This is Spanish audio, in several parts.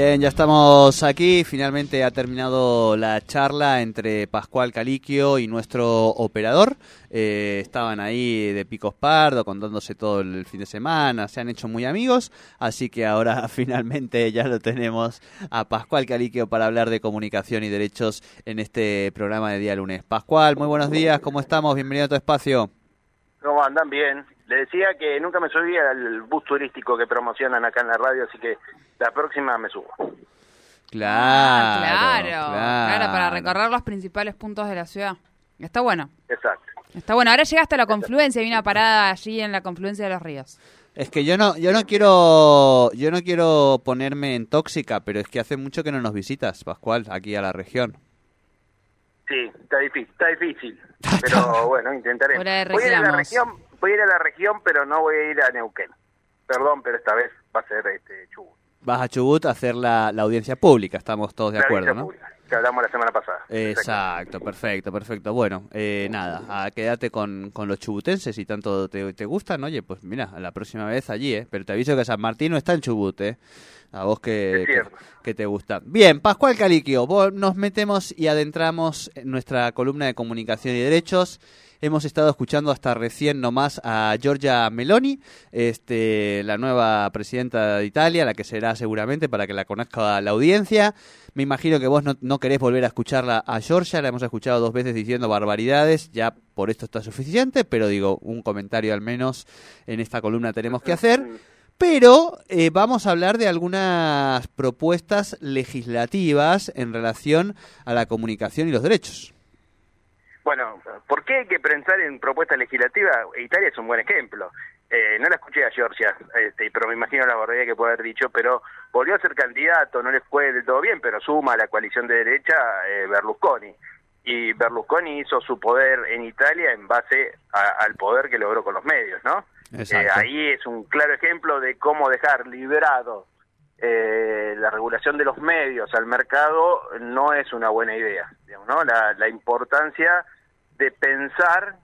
Bien, ya estamos aquí. Finalmente ha terminado la charla entre Pascual Caliquio y nuestro operador. Eh, estaban ahí de picos pardo, contándose todo el fin de semana. Se han hecho muy amigos. Así que ahora finalmente ya lo tenemos a Pascual Caliquio para hablar de comunicación y derechos en este programa de día lunes. Pascual, muy buenos días. ¿Cómo estamos? Bienvenido a tu espacio. ¿Cómo andan? Bien. Le decía que nunca me subí al bus turístico que promocionan acá en la radio, así que la próxima me subo. Claro, Ah, claro, claro. claro, para recorrer los principales puntos de la ciudad. Está bueno. Exacto. Está bueno. Ahora llegaste a la confluencia, hay una parada allí en la confluencia de los ríos. Es que yo no, yo no quiero, yo no quiero ponerme en tóxica, pero es que hace mucho que no nos visitas, Pascual, aquí a la región. Sí, está difícil, está difícil. Pero bueno, intentaré. Ir a la región, voy a ir a la región, pero no voy a ir a Neuquén. Perdón, pero esta vez va a ser este Chubut. Vas a Chubut a hacer la, la audiencia pública, estamos todos de La acuerdo, ¿no? pública, que hablamos la semana pasada. Exacto, perfecto, perfecto. Bueno, eh, nada, quédate con, con los chubutenses si tanto te, te gustan. Oye, pues mira, la próxima vez allí, ¿eh? Pero te aviso que San Martín no está en Chubut, ¿eh? A vos que, que, que te gusta. Bien, Pascual Caliquio, vos- nos metemos y adentramos en nuestra columna de comunicación y derechos. Hemos estado escuchando hasta recién nomás a Giorgia Meloni, este, la nueva presidenta de Italia, la que será seguramente para que la conozca la audiencia. Me imagino que vos no, querés volver a escucharla a Georgia, la hemos escuchado dos veces diciendo barbaridades, ya por esto está suficiente, pero digo, un comentario al menos en esta columna tenemos que hacer. Pero eh, vamos a hablar de algunas propuestas legislativas en relación a la comunicación y los derechos. Bueno, ¿por qué hay que pensar en propuestas legislativas? Italia es un buen ejemplo. Eh, no la escuché a Georgia, este, pero me imagino la barbaridad que puede haber dicho, pero volvió a ser candidato, no le fue del todo bien, pero suma a la coalición de derecha eh, Berlusconi. Y Berlusconi hizo su poder en Italia en base a- al poder que logró con los medios, ¿no? Eh, ahí es un claro ejemplo de cómo dejar liberado eh, la regulación de los medios al mercado no es una buena idea, digamos, ¿no? La, la importancia de pensar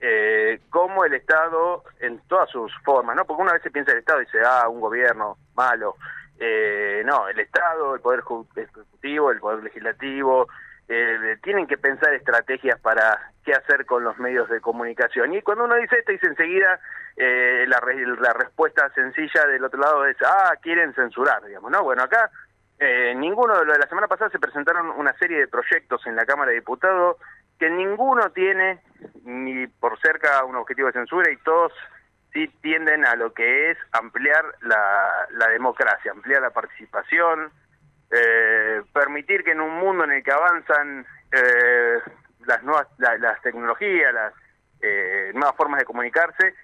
eh, cómo el Estado en todas sus formas, ¿no? Porque una vez se piensa el Estado y dice, ah, un gobierno malo. Eh, no, el Estado, el Poder Ejecutivo, el Poder Legislativo, eh, tienen que pensar estrategias para qué hacer con los medios de comunicación. Y cuando uno dice esto, dice enseguida eh, la, re- la respuesta sencilla del otro lado es, ah, quieren censurar, digamos, ¿no? Bueno, acá eh, ninguno de lo de la semana pasada se presentaron una serie de proyectos en la Cámara de Diputados que ninguno tiene ni por cerca un objetivo de censura y todos sí tienden a lo que es ampliar la, la democracia, ampliar la participación, eh, permitir que en un mundo en el que avanzan eh, las nuevas la- las tecnologías, las eh, nuevas formas de comunicarse,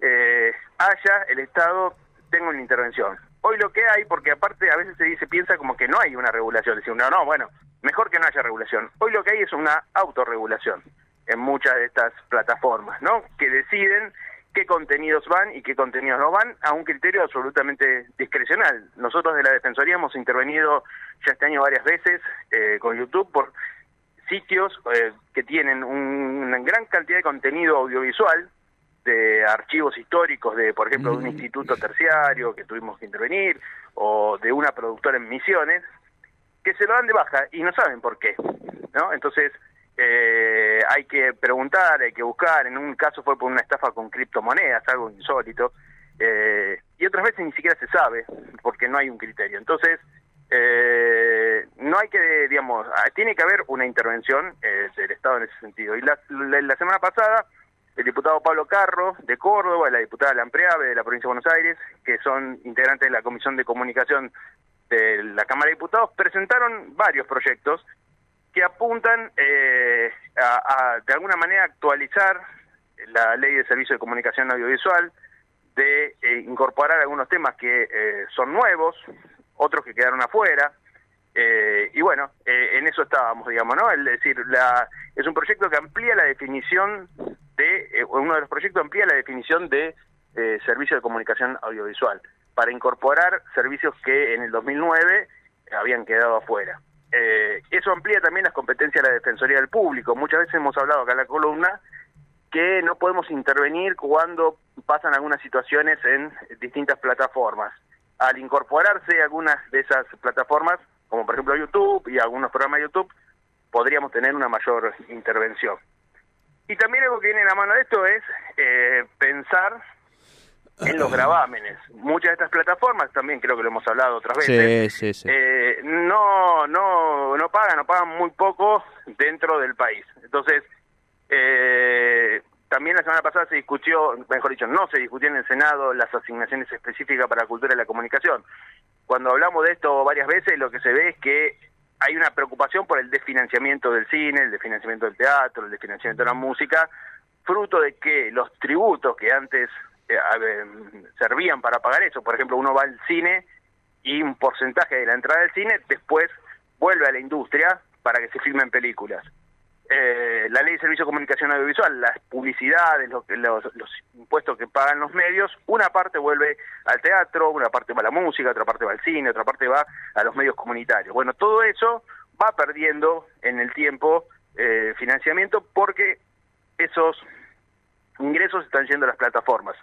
eh, haya el Estado tenga una intervención. Hoy lo que hay, porque aparte a veces se dice, piensa como que no hay una regulación, dice uno, no, bueno, mejor que no haya regulación. Hoy lo que hay es una autorregulación en muchas de estas plataformas, ¿no? Que deciden qué contenidos van y qué contenidos no van a un criterio absolutamente discrecional. Nosotros de la Defensoría hemos intervenido ya este año varias veces eh, con YouTube por sitios eh, que tienen un- una gran cantidad de contenido audiovisual de archivos históricos de, por ejemplo, de un instituto terciario que tuvimos que intervenir o de una productora en Misiones que se lo dan de baja y no saben por qué, ¿no? Entonces eh, hay que preguntar, hay que buscar. En un caso fue por una estafa con criptomonedas, algo insólito, eh, y otras veces ni siquiera se sabe porque no hay un criterio. Entonces eh, no hay que, digamos, ah, tiene que haber una intervención eh, del Estado en ese sentido. Y la, la, la semana pasada el diputado Pablo Carro de Córdoba, la diputada Lampreave de la provincia de Buenos Aires, que son integrantes de la Comisión de Comunicación de la Cámara de Diputados presentaron varios proyectos que apuntan eh, a, a, de alguna manera, actualizar la ley de servicio de comunicación audiovisual, de eh, incorporar algunos temas que eh, son nuevos, otros que quedaron afuera, eh, y bueno, eh, en eso estábamos, digamos, ¿no? Es decir, la, es un proyecto que amplía la definición de, eh, uno de los proyectos amplía la definición de eh, servicio de comunicación audiovisual, para incorporar servicios que en el 2009 habían quedado afuera. Eh, eso amplía también las competencias de la Defensoría del Público. Muchas veces hemos hablado acá en la columna que no podemos intervenir cuando pasan algunas situaciones en distintas plataformas. Al incorporarse algunas de esas plataformas, como por ejemplo YouTube y algunos programas de YouTube, podríamos tener una mayor intervención. Y también algo que viene en la mano de esto es eh, pensar en los gravámenes. Muchas de estas plataformas, también creo que lo hemos hablado otras veces, Sí, sí, sí. eh, no, no, no pagan, no pagan muy poco dentro del país. Entonces, eh, también la semana pasada se discutió, mejor dicho, no se discutió en el Senado las asignaciones específicas para la cultura y la comunicación. Cuando hablamos de esto varias veces, lo que se ve es que hay una preocupación por el desfinanciamiento del cine, el desfinanciamiento del teatro, el desfinanciamiento de la música, fruto de que los tributos que antes servían para pagar eso, por ejemplo, uno va al cine y un porcentaje de la entrada del cine después vuelve a la industria para que se filmen películas. Eh, la ley de servicio de comunicación audiovisual, las publicidades, los, los, los, impuestos que pagan los medios, una parte vuelve al teatro, una parte va a la música, otra parte va al cine, otra parte va a los medios comunitarios. Bueno, todo eso va perdiendo en el tiempo eh, financiamiento porque esos ingresos están yendo a las plataformas.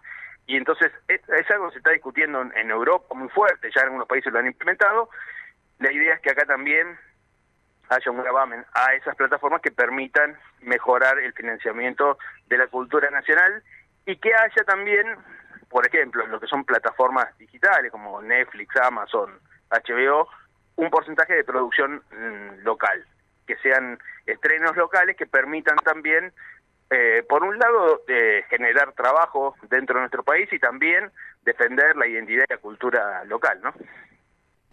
Y entonces es, algo que se está discutiendo en, en Europa muy fuerte, ya en algunos países lo han implementado. La idea es que acá también haya un gravamen a esas plataformas que permitan mejorar el financiamiento de la cultura nacional y que haya también, por ejemplo, en lo que son plataformas digitales como Netflix, Amazon, HBO, un porcentaje de producción mmm, local, que sean estrenos locales que permitan también, eh, por un lado, eh, generar trabajo dentro de nuestro país y también defender la identidad y la cultura local, ¿no?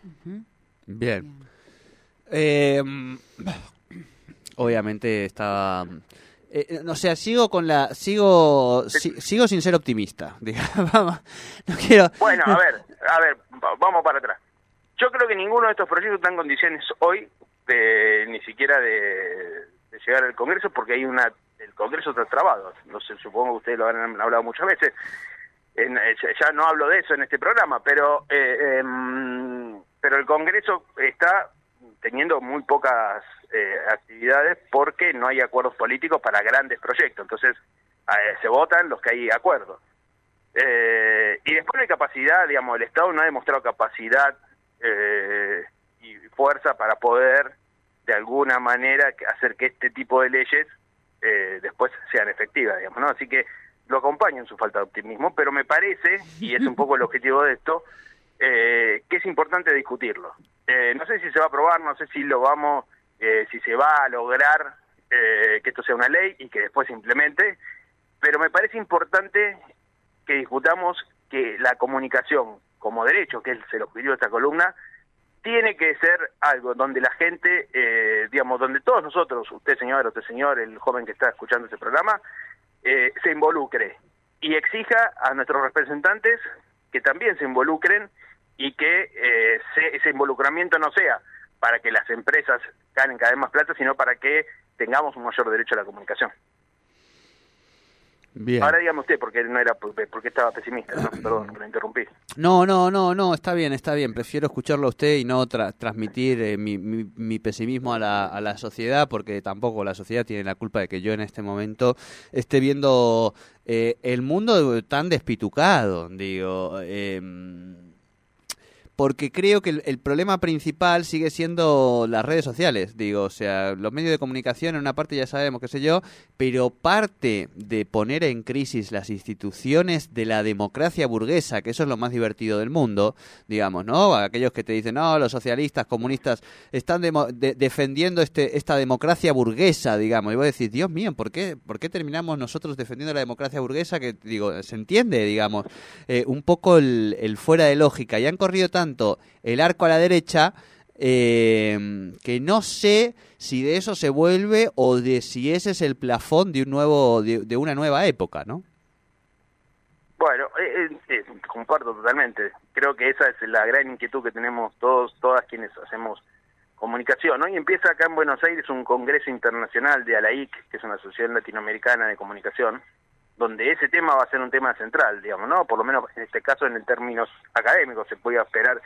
Uh -huh. Bien. Eh, obviamente estaba eh, o sea, sigo con la sigo si, sigo sin ser optimista, digamos. no quiero Bueno, a ver, a ver, vamos para atrás. Yo creo que ninguno de estos proyectos está en condiciones hoy de ni siquiera de, de llegar al Congreso porque hay una el Congreso está trabado. No sé, supongo que ustedes lo han hablado muchas veces. En, ya no hablo de eso en este programa, pero eh, eh, pero el Congreso está teniendo muy pocas eh, actividades porque no hay acuerdos políticos para grandes proyectos. Entonces, eh, se votan los que hay acuerdos. Eh, y después hay capacidad, digamos, el Estado no ha demostrado capacidad eh, y fuerza para poder, de alguna manera, hacer que este tipo de leyes eh, después sean efectivas, digamos, ¿no? Así que lo acompaño en su falta de optimismo, pero me parece, y es un poco el objetivo de esto, eh, que es importante discutirlo. Eh, no sé si se va a aprobar, no sé si lo vamos, eh, si se va a lograr eh, que esto sea una ley y que después se implemente, pero me parece importante que discutamos que la comunicación como derecho, que es el objetivo de esta columna, tiene que ser algo donde la gente, eh, digamos, donde todos nosotros, usted señor, usted señor, el joven que está escuchando este programa, eh, se involucre y exija a nuestros representantes que también se involucren y que eh, se, ese involucramiento no sea para que las empresas ganen cada vez más plata, sino para que tengamos un mayor derecho a la comunicación. Bien. Ahora dígame usted, porque no era porque estaba pesimista, ¿no? perdón, lo interrumpí. No, no, no, no, está bien, está bien. Prefiero escucharlo a usted y no tra transmitir eh, mi, mi, mi, pesimismo a la, a la sociedad, porque tampoco la sociedad tiene la culpa de que yo en este momento esté viendo eh, el mundo tan despitucado, digo. Eh, porque creo que el, problema principal sigue siendo las redes sociales, digo, o sea, los medios de comunicación en una parte ya sabemos, qué sé yo, pero parte de poner en crisis las instituciones de la democracia burguesa, que eso es lo más divertido del mundo, digamos, ¿no? Aquellos que te dicen, no, los socialistas, comunistas, están de, de, defendiendo este, esta democracia burguesa, digamos, y vos decís, Dios mío, ¿por qué, ¿por qué terminamos nosotros defendiendo la democracia burguesa? Que, digo, se entiende, digamos, eh, un poco el, el fuera de lógica, y han corrido tanto el arco a la derecha, eh, que no sé si de eso se vuelve o de si ese es el plafón de un nuevo de, una nueva época, ¿no? Bueno, eh, eh, comparto totalmente. Creo que esa es la gran inquietud que tenemos todos, todas quienes hacemos comunicación. Hoy empieza acá en Buenos Aires un congreso internacional de ALAIC, que es una asociación latinoamericana de comunicación, donde ese tema va a ser un tema central, digamos, ¿no? Por lo menos en este caso en términos académicos se puede esperar.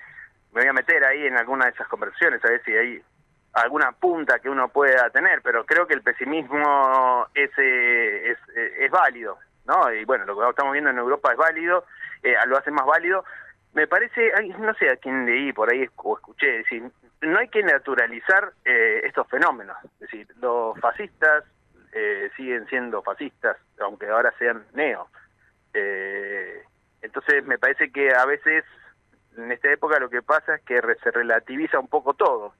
Me voy a meter ahí en alguna de esas conversaciones, a ver si hay alguna punta que uno pueda tener, pero creo que el pesimismo ese es, es válido, ¿no? Y bueno, lo que estamos viendo en Europa es válido, eh, lo hace más válido. Me parece, no sé a quién leí por ahí o escuché, es decir, no hay que naturalizar eh, estos fenómenos. Es decir, los fascistas eh, siguen siendo fascistas, aunque ahora sean neo. Eh, entonces me parece que a veces en esta época lo que pasa es que se relativiza un poco todo.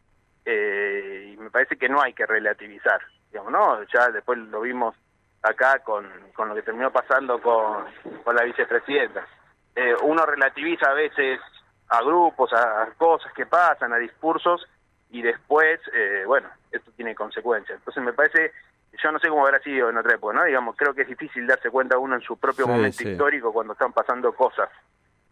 Eh, y me parece que no hay que relativizar, digamos, ¿no? Ya después lo vimos acá con, con lo que terminó pasando con, con la vicepresidenta. Eh, uno relativiza a veces a grupos, a, cosas que pasan, a discursos, y después, eh, bueno, esto tiene consecuencias. Entonces me parece, yo no sé cómo habrá sido en otra época, ¿no? Digamos, creo que es difícil darse cuenta uno en su propio Sí, momento sí. histórico cuando están pasando cosas.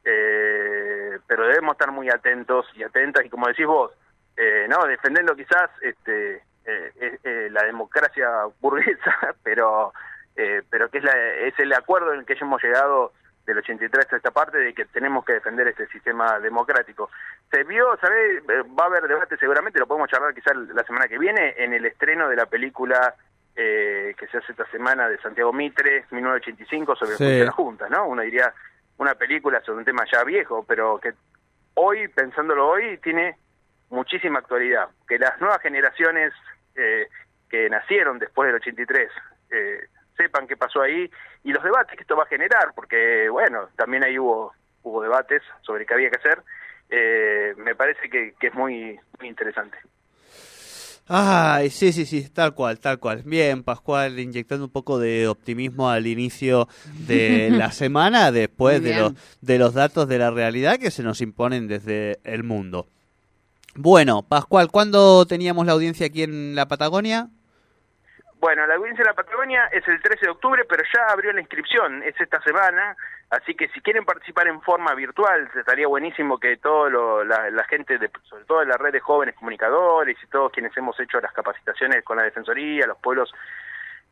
Eh, pero debemos estar muy atentos y atentas, y como decís vos, eh, no defendiendo quizás este eh, eh, la democracia burguesa pero eh, pero que es la, es el acuerdo en el que hemos llegado del 83 a esta parte de que tenemos que defender este sistema democrático se vio sabe Eh, va a haber debate seguramente lo podemos charlar quizás la semana que viene en el estreno de la película eh, que se hace esta semana de Santiago Mitre 1985 sobre Sí. las juntas no uno diría una película sobre un tema ya viejo pero que hoy pensándolo hoy tiene muchísima actualidad. Que las nuevas generaciones eh, que nacieron después del 83 eh, sepan qué pasó ahí y los debates que esto va a generar, porque bueno, también ahí hubo hubo debates sobre qué había que hacer. Eh, me parece que, que es muy muy interesante. Ay, sí, sí, sí, tal cual, tal cual. Bien, Pascual, inyectando un poco de optimismo al inicio de la semana, después de los, de los datos de la realidad que se nos imponen desde el mundo. Bueno, Pascual, ¿cuándo teníamos la audiencia aquí en la Patagonia? Bueno, la audiencia de la Patagonia es el 13 de octubre, pero ya abrió la inscripción, es esta semana, así que si quieren participar en forma virtual, estaría buenísimo que todo lo- la, gente, de, sobre todo de la red de jóvenes comunicadores y todos quienes hemos hecho las capacitaciones con la Defensoría, los pueblos,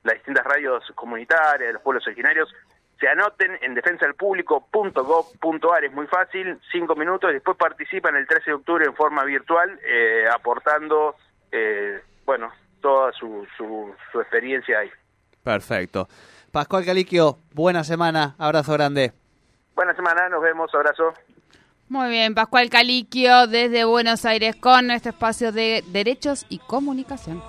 las distintas radios comunitarias, los pueblos originarios, se anoten en defensadelpublico.gov.ar, es muy fácil, cinco minutos, y después participan el 13 de octubre en forma virtual, eh, aportando, eh, bueno, toda su, su, su experiencia ahí. Perfecto. Pascual Caliquio, buena semana, abrazo grande. Buena semana, nos vemos, abrazo. Muy bien, Pascual Caliquio desde Buenos Aires con este espacio de derechos y comunicación.